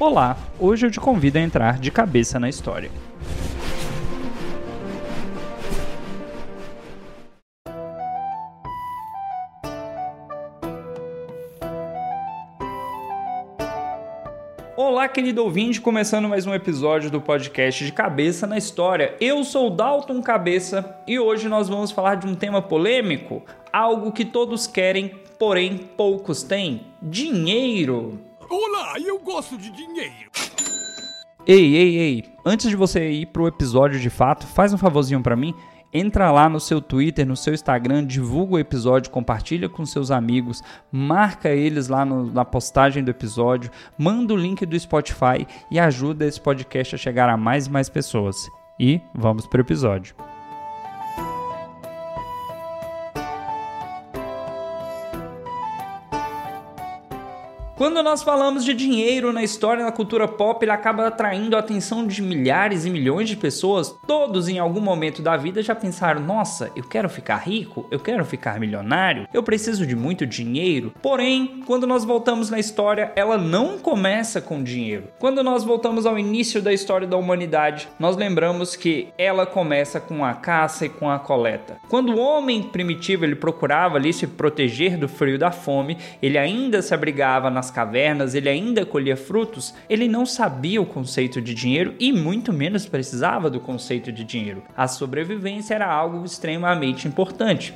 Olá, hoje eu te convido a entrar de cabeça na história. Olá, querido ouvinte, começando mais um episódio do podcast de Cabeça na História. Eu sou Dalton Cabeça e hoje nós vamos falar de um tema polêmico, algo que todos querem, porém poucos têm: dinheiro. Olá, eu gosto de dinheiro. Ei, ei, ei, antes de você ir pro episódio de fato, faz um favorzinho para mim. Entra lá no seu Twitter, no seu Instagram, divulga o episódio, compartilha com seus amigos, marca eles lá no, na postagem do episódio, manda o link do Spotify e ajuda esse podcast a chegar a mais e mais pessoas. E vamos pro episódio. Quando nós falamos de dinheiro na história na cultura pop, ele acaba atraindo a atenção de milhares e milhões de pessoas. Todos em algum momento da vida já pensaram: "Nossa, eu quero ficar rico, eu quero ficar milionário, eu preciso de muito dinheiro". Porém, quando nós voltamos na história, ela não começa com dinheiro. Quando nós voltamos ao início da história da humanidade, nós lembramos que ela começa com a caça e com a coleta. Quando o homem primitivo ele procurava ali se proteger do frio e da fome, ele ainda se abrigava nas cavernas, ele ainda colhia frutos, ele não sabia o conceito de dinheiro e muito menos precisava do conceito de dinheiro. A sobrevivência era algo extremamente importante.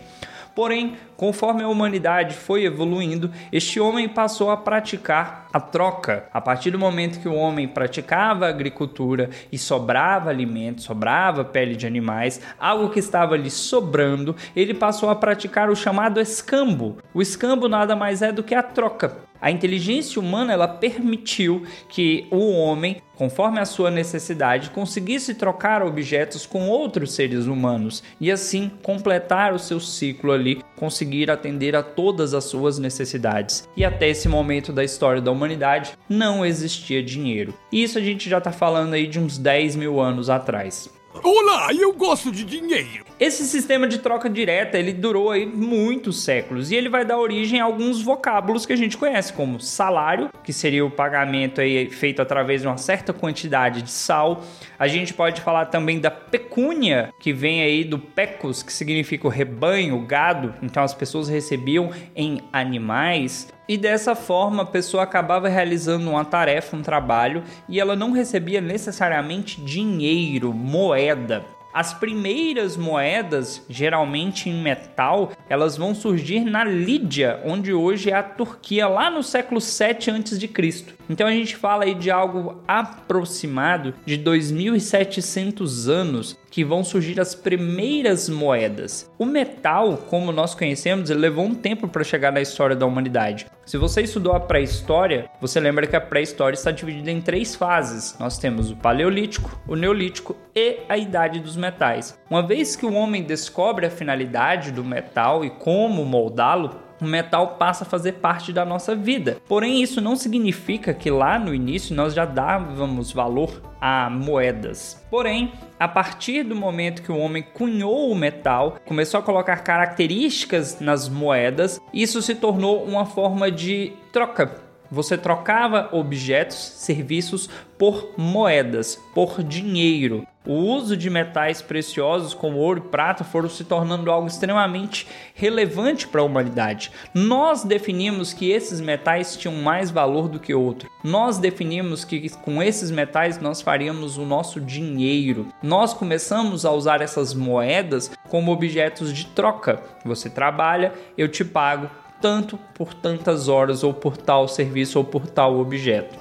Porém, conforme a humanidade foi evoluindo, este homem passou a praticar a troca. A partir do momento que o homem praticava a agricultura e sobrava alimento, sobrava pele de animais, algo que estava lhe sobrando, ele passou a praticar o chamado escambo. O escambo nada mais é do que a troca. A inteligência humana ela permitiu que o homem, conforme a sua necessidade, conseguisse trocar objetos com outros seres humanos e assim completar o seu ciclo ali, conseguir atender a todas as suas necessidades. E até esse momento da história da humanidade não existia dinheiro. Isso a gente já está falando aí de uns 10 mil anos atrás. Olá, eu gosto de dinheiro. Esse sistema de troca direta, ele durou aí muitos séculos e ele vai dar origem a alguns vocábulos que a gente conhece, como salário, que seria o pagamento aí feito através de uma certa quantidade de sal. A gente pode falar também da pecúnia, que vem aí do pecus, que significa o rebanho, o gado. Então as pessoas recebiam em animais. E dessa forma a pessoa acabava realizando uma tarefa, um trabalho, e ela não recebia necessariamente dinheiro, moeda. As primeiras moedas, geralmente em metal, elas vão surgir na Lídia, onde hoje é a Turquia, lá no século 7 a.C. Então a gente fala aí de algo aproximado de 2700 anos que vão surgir as primeiras moedas. O metal, como nós conhecemos, levou um tempo para chegar na história da humanidade. Se você estudou a pré-história, você lembra que a pré-história está dividida em três fases. Nós temos o paleolítico, o neolítico e a idade dos metais. Uma vez que o homem descobre a finalidade do metal e como moldá-lo, o metal passa a fazer parte da nossa vida. Porém, isso não significa que lá no início nós já dávamos valor a moedas. Porém, a partir do momento que o homem cunhou o metal, começou a colocar características nas moedas, isso se tornou uma forma de troca você trocava objetos, serviços por moedas, por dinheiro. O uso de metais preciosos como ouro e prata foram se tornando algo extremamente relevante para a humanidade. Nós definimos que esses metais tinham mais valor do que outro. Nós definimos que com esses metais nós faríamos o nosso dinheiro. Nós começamos a usar essas moedas como objetos de troca. Você trabalha, eu te pago, tanto por tantas horas, ou por tal serviço, ou por tal objeto.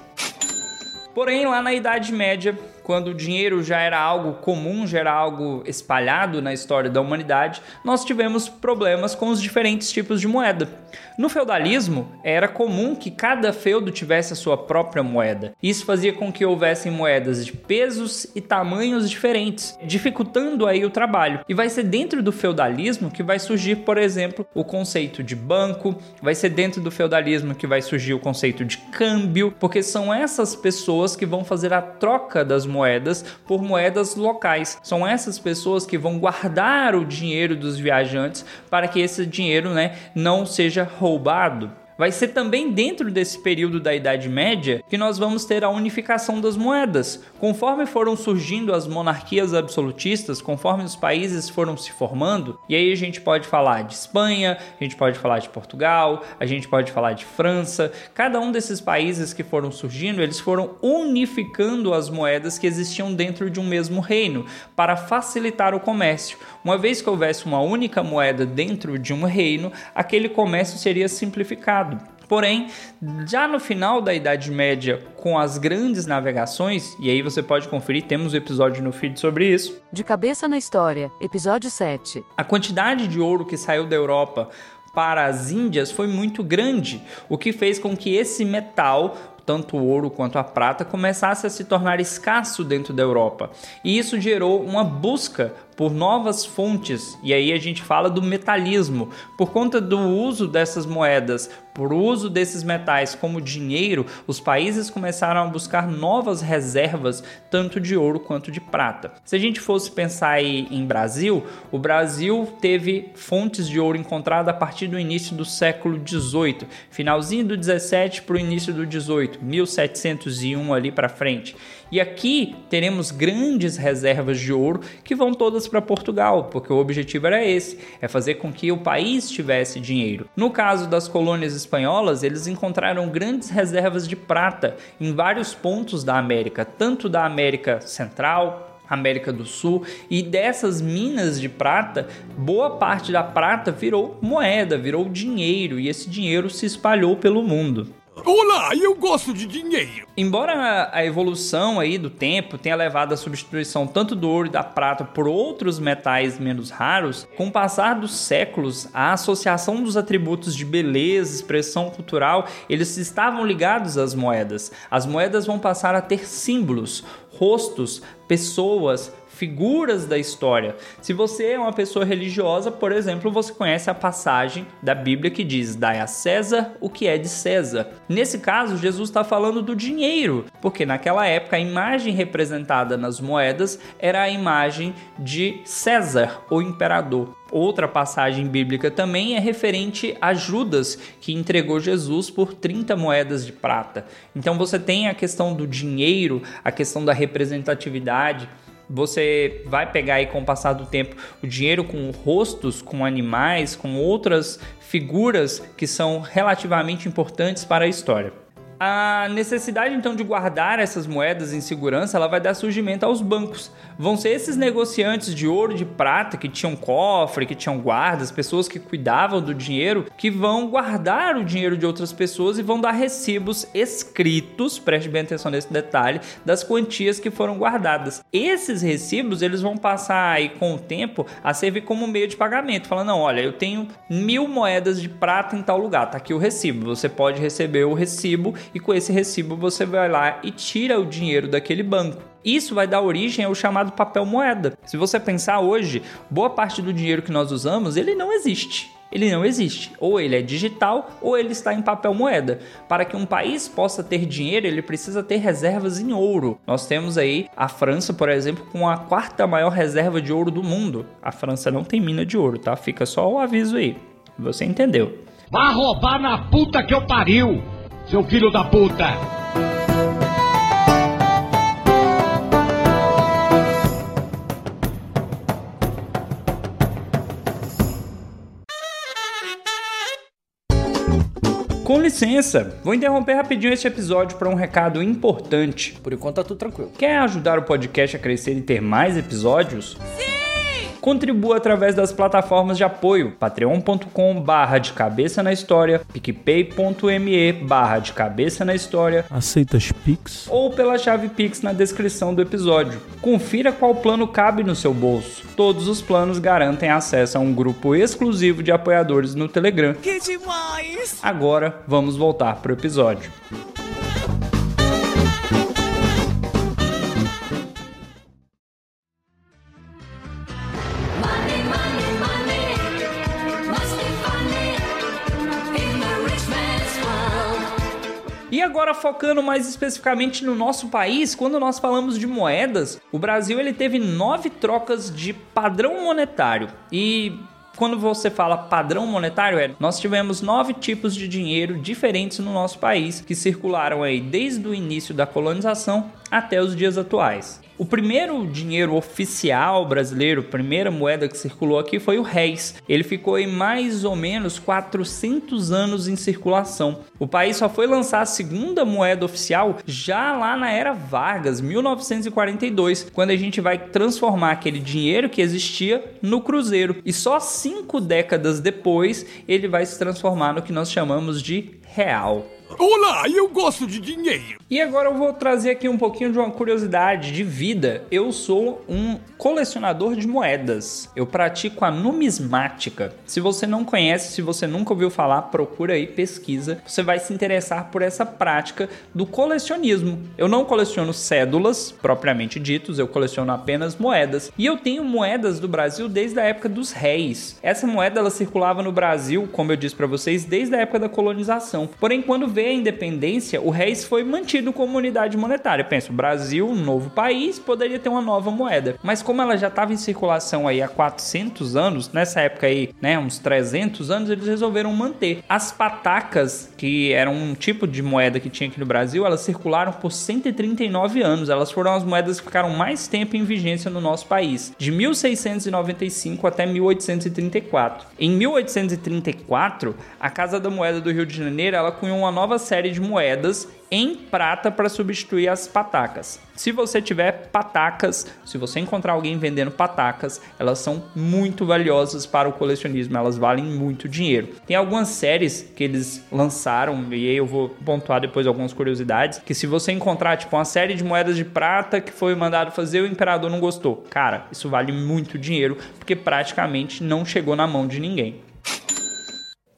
Porém, lá na Idade Média, quando o dinheiro já era algo comum, já era algo espalhado na história da humanidade, nós tivemos problemas com os diferentes tipos de moeda. No feudalismo, era comum que cada feudo tivesse a sua própria moeda. Isso fazia com que houvessem moedas de pesos e tamanhos diferentes, dificultando aí o trabalho. E vai ser dentro do feudalismo que vai surgir, por exemplo, o conceito de banco, vai ser dentro do feudalismo que vai surgir o conceito de câmbio, porque são essas pessoas que vão fazer a troca das moedas por moedas locais. São essas pessoas que vão guardar o dinheiro dos viajantes para que esse dinheiro né, não seja roubado. Vai ser também dentro desse período da Idade Média que nós vamos ter a unificação das moedas. Conforme foram surgindo as monarquias absolutistas, conforme os países foram se formando, e aí a gente pode falar de Espanha, a gente pode falar de Portugal, a gente pode falar de França. Cada um desses países que foram surgindo, eles foram unificando as moedas que existiam dentro de um mesmo reino para facilitar o comércio. Uma vez que houvesse uma única moeda dentro de um reino, aquele comércio seria simplificado. Porém, já no final da Idade Média, com as grandes navegações, e aí você pode conferir, temos um episódio no feed sobre isso. De cabeça na história, episódio 7. A quantidade de ouro que saiu da Europa para as Índias foi muito grande, o que fez com que esse metal tanto o ouro quanto a prata começasse a se tornar escasso dentro da Europa. E isso gerou uma busca por novas fontes, e aí a gente fala do metalismo. Por conta do uso dessas moedas, por uso desses metais como dinheiro, os países começaram a buscar novas reservas, tanto de ouro quanto de prata. Se a gente fosse pensar em Brasil, o Brasil teve fontes de ouro encontradas a partir do início do século 18, finalzinho do 17 para o início do 18, 1701 ali para frente. E aqui teremos grandes reservas de ouro que vão todas para Portugal, porque o objetivo era esse, é fazer com que o país tivesse dinheiro. No caso das colônias espanholas, eles encontraram grandes reservas de prata em vários pontos da América, tanto da América Central, América do Sul, e dessas minas de prata, boa parte da prata virou moeda, virou dinheiro, e esse dinheiro se espalhou pelo mundo. Olá, eu gosto de dinheiro. Embora a evolução aí do tempo tenha levado à substituição tanto do ouro e da prata por outros metais menos raros, com o passar dos séculos, a associação dos atributos de beleza, expressão cultural, eles estavam ligados às moedas. As moedas vão passar a ter símbolos, rostos, pessoas, figuras da história. Se você é uma pessoa religiosa, por exemplo, você conhece a passagem da Bíblia que diz: Dai a César o que é de César. Nesse caso, Jesus está falando do dinheiro, porque naquela época a imagem representada nas moedas era a imagem de César, o imperador. Outra passagem bíblica também é referente a Judas, que entregou Jesus por 30 moedas de prata. Então você tem a questão do dinheiro, a questão da representatividade, você vai pegar aí com o passar do tempo o dinheiro com rostos, com animais, com outras figuras que são relativamente importantes para a história. A necessidade então de guardar essas moedas em segurança, ela vai dar surgimento aos bancos. Vão ser esses negociantes de ouro, de prata que tinham cofre, que tinham guardas, pessoas que cuidavam do dinheiro, que vão guardar o dinheiro de outras pessoas e vão dar recibos escritos, preste bem atenção nesse detalhe, das quantias que foram guardadas. Esses recibos, eles vão passar aí com o tempo a servir como meio de pagamento, falando, não, olha, eu tenho mil moedas de prata em tal lugar, tá aqui o recibo, você pode receber o recibo e com esse recibo você vai lá e tira o dinheiro daquele banco. Isso vai dar origem ao chamado papel moeda. Se você pensar hoje, boa parte do dinheiro que nós usamos, ele não existe. Ele não existe. Ou ele é digital ou ele está em papel moeda. Para que um país possa ter dinheiro, ele precisa ter reservas em ouro. Nós temos aí a França, por exemplo, com a quarta maior reserva de ouro do mundo. A França não tem mina de ouro, tá? Fica só o aviso aí. Você entendeu? Vá roubar na puta que eu pariu! Seu filho da puta! Com licença, vou interromper rapidinho este episódio para um recado importante. Por enquanto tá tudo tranquilo. Quer ajudar o podcast a crescer e ter mais episódios? Contribua através das plataformas de apoio patreon.com barra de cabeça na história, picpay.me barra de cabeça na história, Aceitas Pix? ou pela chave Pix na descrição do episódio. Confira qual plano cabe no seu bolso. Todos os planos garantem acesso a um grupo exclusivo de apoiadores no Telegram. Que demais! Agora vamos voltar pro episódio. Focando mais especificamente no nosso país, quando nós falamos de moedas, o Brasil ele teve nove trocas de padrão monetário e Quando você fala padrão monetário, é, nós tivemos nove tipos de dinheiro diferentes no nosso país que circularam aí desde o início da colonização até os dias atuais. O primeiro dinheiro oficial brasileiro, primeira moeda que circulou aqui foi o réis. Ele ficou em mais ou menos 400 anos em circulação. O país só foi lançar a segunda moeda oficial já lá na era Vargas, 1942, quando a gente vai transformar aquele dinheiro que existia no cruzeiro. E só cinco décadas depois ele vai se transformar no que nós chamamos de real. Olá, eu gosto de dinheiro. E agora eu vou trazer aqui um pouquinho de uma curiosidade de vida. Eu sou um colecionador de moedas. Eu pratico a numismática. Se você não conhece, se você nunca ouviu falar, procura aí, pesquisa. Você vai se interessar por essa prática do colecionismo. Eu não coleciono cédulas propriamente ditos, eu coleciono apenas moedas. E eu tenho moedas do Brasil desde a época dos reis. Essa moeda ela circulava no Brasil, como eu disse para vocês, desde a época da colonização. Porém, quando veio a independência, o réis foi mantido como unidade monetária. Penso, Brasil, um novo país, poderia ter uma nova moeda. Mas como ela já estava em circulação aí há 400 anos, nessa época aí, né, uns 300 anos, eles resolveram manter. As patacas, que eram um tipo de moeda que tinha aqui no Brasil, elas circularam por 139 anos. Elas foram as moedas que ficaram mais tempo em vigência no nosso país, de 1695 até 1834. Em 1834, a Casa da Moeda do Rio de Janeiro, ela cunhou uma nova série de moedas em prata para substituir as patacas. Se você tiver patacas, se você encontrar alguém vendendo patacas, elas são muito valiosas para o colecionismo, elas valem muito dinheiro. Tem algumas séries que eles lançaram e aí eu vou pontuar depois algumas curiosidades, que se você encontrar tipo uma série de moedas de prata que foi mandado fazer o imperador não gostou, cara, isso vale muito dinheiro porque praticamente não chegou na mão de ninguém.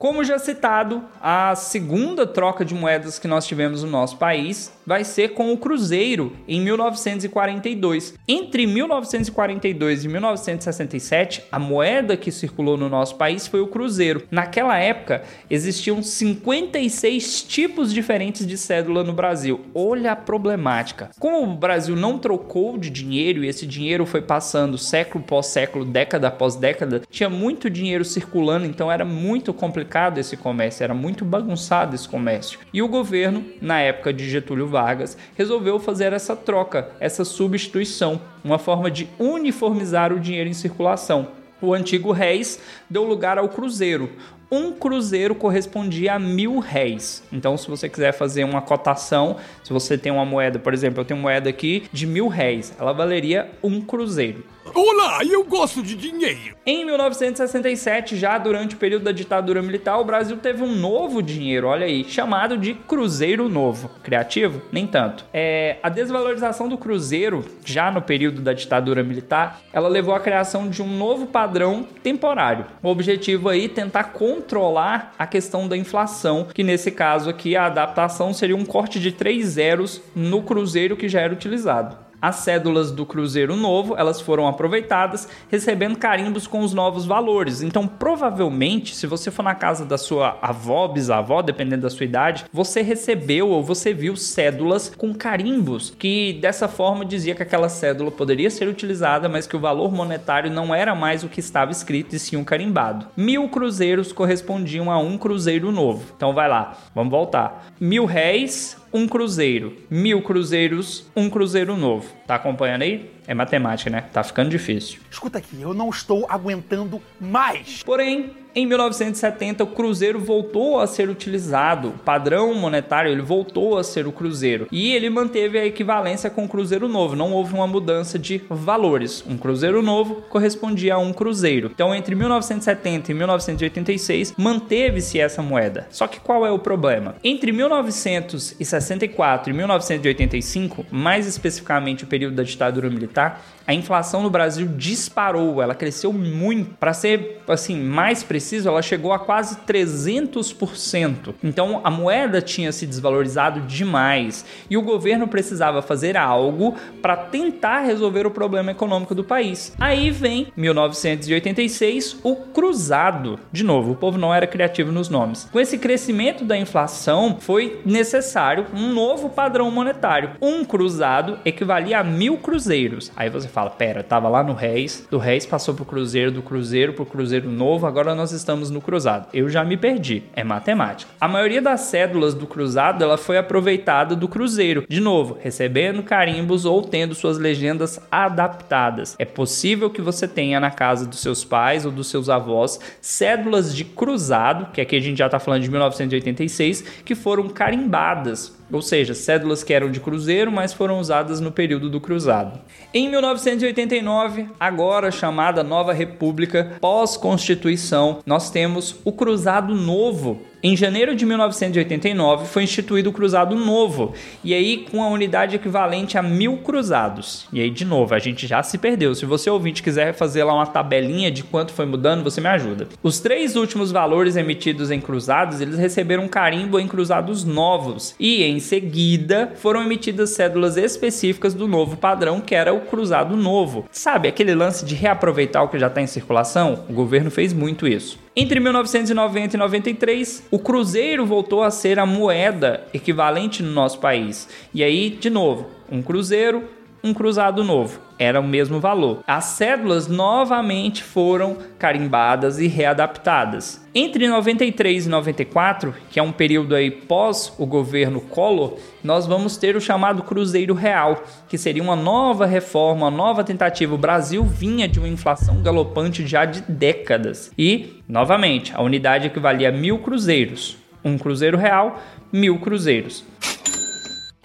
Como já citado, a segunda troca de moedas que nós tivemos no nosso país vai ser com o Cruzeiro em 1942. Entre 1942 e 1967, a moeda que circulou no nosso país foi o Cruzeiro. Naquela época, existiam 56 tipos diferentes de cédula no Brasil. Olha a problemática. Como o Brasil não trocou de dinheiro e esse dinheiro foi passando século após século, década após década, tinha muito dinheiro circulando, então era muito complicado esse comércio, era muito bagunçado esse comércio. E o governo, na época de Getúlio Vargas, resolveu fazer essa troca, essa substituição, uma forma de uniformizar o dinheiro em circulação. O antigo réis deu lugar ao cruzeiro. Um cruzeiro correspondia a mil réis. Então, se você quiser fazer uma cotação, se você tem uma moeda, por exemplo, eu tenho moeda aqui de mil réis, ela valeria um cruzeiro. Olá, eu gosto de dinheiro. Em 1967, já durante o período da ditadura militar, o Brasil teve um novo dinheiro, olha aí, chamado de Cruzeiro Novo. Criativo? Nem tanto. É, a desvalorização do Cruzeiro, já no período da ditadura militar, ela levou à criação de um novo padrão temporário. O objetivo aí tentar controlar a questão da inflação, que nesse caso aqui a adaptação seria um corte de três zeros no Cruzeiro que já era utilizado. As cédulas do Cruzeiro Novo, elas foram aproveitadas, recebendo carimbos com os novos valores. Então, provavelmente, se você for na casa da sua avó, bisavó, dependendo da sua idade, você recebeu ou você viu cédulas com carimbos, que dessa forma dizia que aquela cédula poderia ser utilizada, mas que o valor monetário não era mais o que estava escrito e sim um carimbado. Mil cruzeiros correspondiam a um cruzeiro novo. Então, vai lá, vamos voltar. Mil réis, um cruzeiro. Mil cruzeiros, um cruzeiro novo. Tá acompanhando aí? É matemática, né? Tá ficando difícil. Escuta aqui, eu não estou aguentando mais. Porém, em 1970, o cruzeiro voltou a ser utilizado. O padrão monetário ele voltou a ser o cruzeiro. E ele manteve a equivalência com o cruzeiro novo. Não houve uma mudança de valores. Um cruzeiro novo correspondia a um cruzeiro. Então, entre 1970 e 1986, manteve-se essa moeda. Só que qual é o problema? Entre 1964 e 1985, mais especificamente o período da ditadura militar, a inflação no Brasil disparou, ela cresceu muito. Para ser assim mais preciso, ela chegou a quase 300%. Então a moeda tinha se desvalorizado demais e o governo precisava fazer algo para tentar resolver o problema econômico do país. Aí vem 1986, o cruzado. De novo, o povo não era criativo nos nomes. Com esse crescimento da inflação, foi necessário um novo padrão monetário. Um cruzado equivalia a mil cruzeiros. Aí você fala, pera, tava lá no Réis, do Réis passou pro Cruzeiro, do Cruzeiro pro Cruzeiro Novo, agora nós estamos no Cruzado. Eu já me perdi, é matemática. A maioria das cédulas do Cruzado, ela foi aproveitada do Cruzeiro, de novo, recebendo carimbos ou tendo suas legendas adaptadas. É possível que você tenha na casa dos seus pais ou dos seus avós cédulas de cruzado, que aqui a gente já tá falando de 1986, que foram carimbadas ou seja, cédulas que eram de cruzeiro, mas foram usadas no período do cruzado. Em 1989, agora chamada Nova República, pós-constituição, nós temos o Cruzado Novo. Em janeiro de 1989 foi instituído o Cruzado Novo, e aí com a unidade equivalente a mil cruzados. E aí, de novo, a gente já se perdeu. Se você ouvinte quiser fazer lá uma tabelinha de quanto foi mudando, você me ajuda. Os três últimos valores emitidos em cruzados, eles receberam carimbo em cruzados novos, e em seguida foram emitidas cédulas específicas do novo padrão, que era o cruzado novo. Sabe aquele lance de reaproveitar o que já está em circulação? O governo fez muito isso. Entre 1990 e 93, o cruzeiro voltou a ser a moeda equivalente no nosso país. E aí, de novo, um cruzeiro, um cruzado novo. Era o mesmo valor. As cédulas novamente foram carimbadas e readaptadas. Entre 93 e 94, que é um período aí pós o governo Collor, nós vamos ter o chamado Cruzeiro Real, que seria uma nova reforma, uma nova tentativa. O Brasil vinha de uma inflação galopante já de décadas. E, novamente, a unidade equivalia a mil cruzeiros. Um cruzeiro real, mil cruzeiros.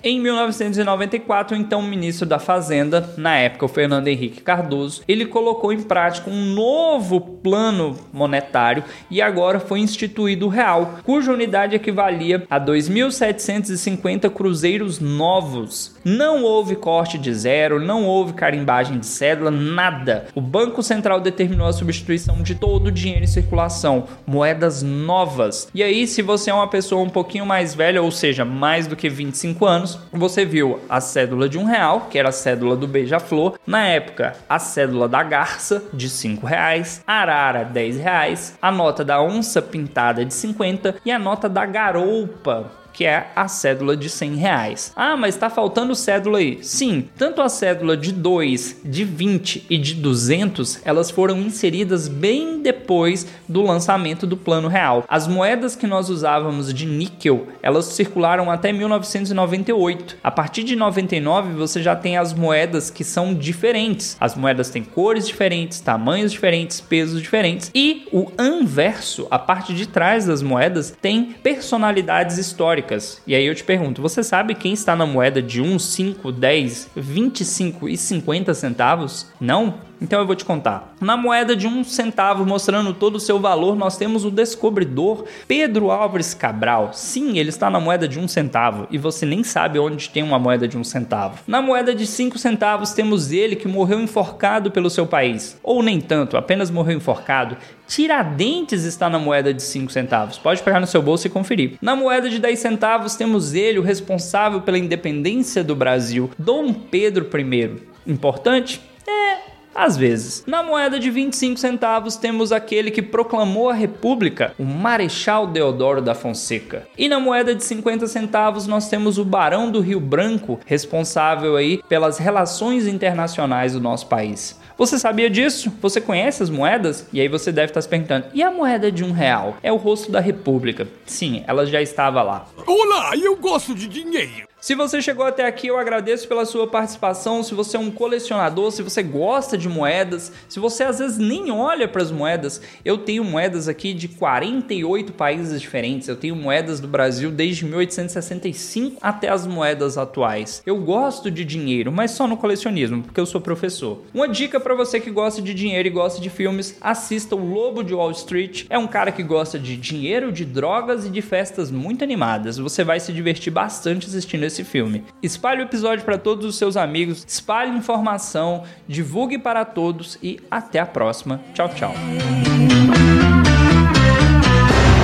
Em 1994, o então ministro da Fazenda, na época o Fernando Henrique Cardoso, ele colocou em prática um novo plano monetário e agora foi instituído o real, cuja unidade equivalia a 2.750 cruzeiros novos. Não houve corte de zero, não houve carimbagem de cédula, nada. O Banco Central determinou a substituição de todo o dinheiro em circulação, moedas novas. E aí, se você é uma pessoa um pouquinho mais velha, ou seja, mais do que 25 anos, você viu a cédula de um real, que era a cédula do Beija-Flor, na época a cédula da Garça de 5 reais, Arara 10 reais, a nota da onça pintada de 50 e a nota da garoupa que é a cédula de 100 reais. Ah, mas tá faltando cédula aí. Sim, tanto a cédula de 2, de 20 e de 200, elas foram inseridas bem depois do lançamento do Plano Real. As moedas que nós usávamos de níquel, elas circularam até 1998. A partir de 99, você já tem as moedas que são diferentes. As moedas têm cores diferentes, tamanhos diferentes, pesos diferentes e o anverso, a parte de trás das moedas, tem personalidades históricas. E aí eu te pergunto, você sabe quem está na moeda de 1, 5, 10, 25 e 50 centavos? Não? Então eu vou te contar. Na moeda de um centavo, mostrando todo o seu valor, nós temos o descobridor Pedro Álvares Cabral. Sim, ele está na moeda de um centavo e você nem sabe onde tem uma moeda de um centavo. Na moeda de cinco centavos, temos ele que morreu enforcado pelo seu país. Ou nem tanto, apenas morreu enforcado. Tiradentes está na moeda de 5 centavos. Pode pegar no seu bolso e conferir. Na moeda de 10 centavos, temos ele, o responsável pela independência do Brasil, Dom Pedro I. Importante? É, às vezes. Na moeda de 25 centavos temos aquele que proclamou a república, o Marechal Deodoro da Fonseca. E na moeda de 50 centavos nós temos o Barão do Rio Branco, responsável aí pelas relações internacionais do nosso país. Você sabia disso? Você conhece as moedas? E aí você deve estar se perguntando: e a moeda de um real? É o rosto da República. Sim, ela já estava lá. Olá, eu gosto de dinheiro. Se você chegou até aqui, eu agradeço pela sua participação. Se você é um colecionador, se você gosta de moedas, se você às vezes nem olha para as moedas, eu tenho moedas aqui de 48 países diferentes. Eu tenho moedas do Brasil desde 1865 até as moedas atuais. Eu gosto de dinheiro, mas só no colecionismo, porque eu sou professor. Uma dica para você que gosta de dinheiro e gosta de filmes, assista o Lobo de Wall Street. É um cara que gosta de dinheiro, de drogas e de festas muito animadas. Você vai se divertir bastante assistindo esse filme. Espalhe o episódio para todos os seus amigos, espalhe informação, divulgue para todos e até a próxima. Tchau, tchau.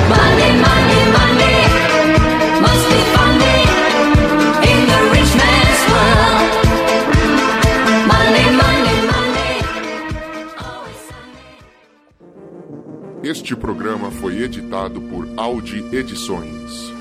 Money, money, money must be funny in the rich man's world. Money, money, money. Este programa foi editado por Audi Edições.